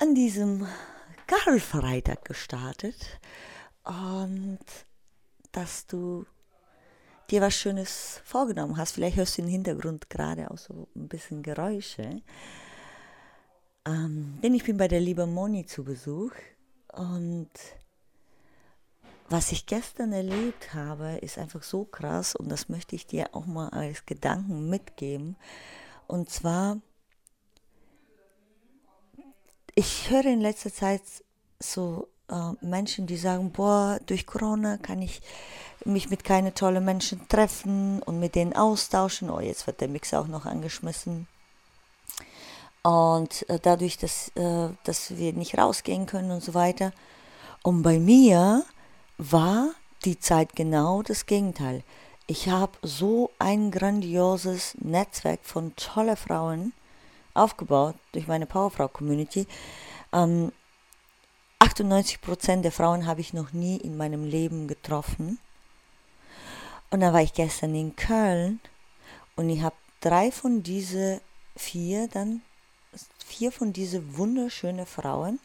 An diesem Karlfreitag gestartet und dass du dir was Schönes vorgenommen hast. Vielleicht hörst du im Hintergrund gerade auch so ein bisschen Geräusche. Ähm, denn ich bin bei der lieben Moni zu Besuch und was ich gestern erlebt habe, ist einfach so krass und das möchte ich dir auch mal als Gedanken mitgeben. Und zwar, ich höre in letzter Zeit so äh, Menschen, die sagen, boah, durch Corona kann ich mich mit keine tollen Menschen treffen und mit denen austauschen. Oh, jetzt wird der Mix auch noch angeschmissen. Und äh, dadurch, dass, äh, dass wir nicht rausgehen können und so weiter. Und bei mir war die Zeit genau das Gegenteil. Ich habe so ein grandioses Netzwerk von toller Frauen aufgebaut durch meine Powerfrau-Community. Ähm, 98% der Frauen habe ich noch nie in meinem Leben getroffen. Und dann war ich gestern in Köln und ich habe drei von diese vier, dann vier von diese wunderschönen Frauen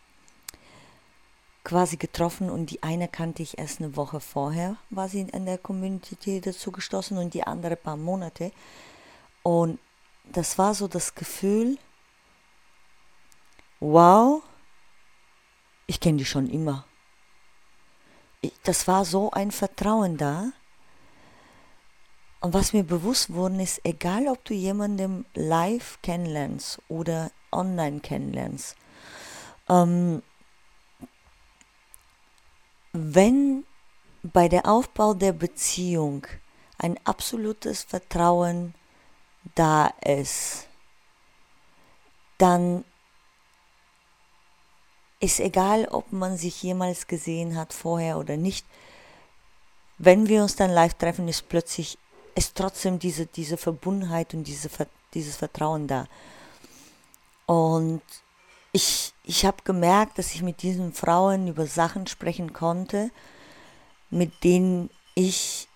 quasi getroffen und die eine kannte ich erst eine Woche vorher, war sie in der Community dazu gestoßen und die andere paar Monate. Und das war so das Gefühl, wow, ich kenne die schon immer. Ich, das war so ein Vertrauen da. Und was mir bewusst worden ist, egal ob du jemanden live kennenlernst oder online kennenlernst, ähm, wenn bei der Aufbau der Beziehung ein absolutes Vertrauen da ist, dann ist egal, ob man sich jemals gesehen hat vorher oder nicht. Wenn wir uns dann live treffen, ist plötzlich ist trotzdem diese, diese Verbundenheit und diese, dieses Vertrauen da. Und ich, ich habe gemerkt, dass ich mit diesen Frauen über Sachen sprechen konnte, mit denen ich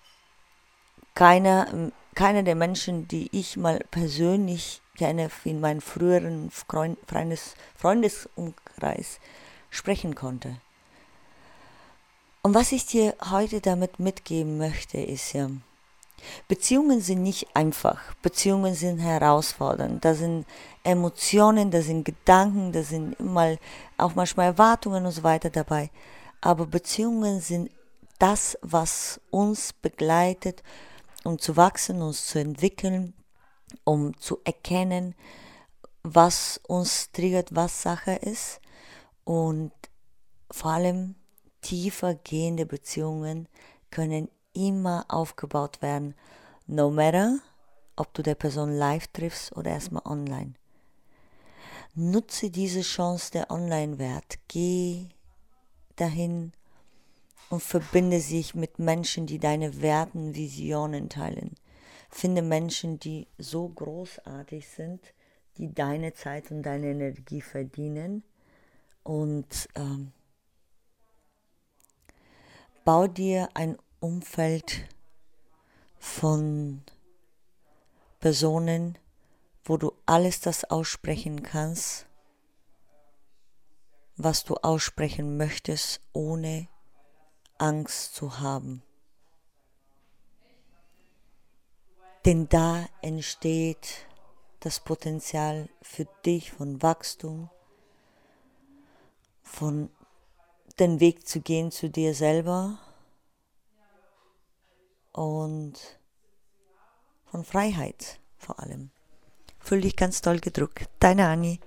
keiner, keiner der Menschen, die ich mal persönlich kenne, in meinem früheren Freundes, Freundesumkreis sprechen konnte. Und was ich dir heute damit mitgeben möchte, ist ja, Beziehungen sind nicht einfach. Beziehungen sind herausfordernd. Da sind Emotionen, da sind Gedanken, da sind mal auch manchmal Erwartungen und so weiter dabei. Aber Beziehungen sind das, was uns begleitet, um zu wachsen, uns zu entwickeln, um zu erkennen, was uns triggert, was Sache ist und vor allem tiefer gehende Beziehungen können immer aufgebaut werden, no matter, ob du der Person live triffst oder erstmal online. Nutze diese Chance der Online-Wert. Geh dahin und verbinde sich mit Menschen, die deine Werten, Visionen teilen. Finde Menschen, die so großartig sind, die deine Zeit und deine Energie verdienen und ähm, bau dir ein Umfeld von Personen, wo du alles das aussprechen kannst, was du aussprechen möchtest, ohne Angst zu haben. Denn da entsteht das Potenzial für dich von Wachstum, von den Weg zu gehen zu dir selber und von Freiheit vor allem. Fühl dich ganz toll gedrückt. Deine Annie.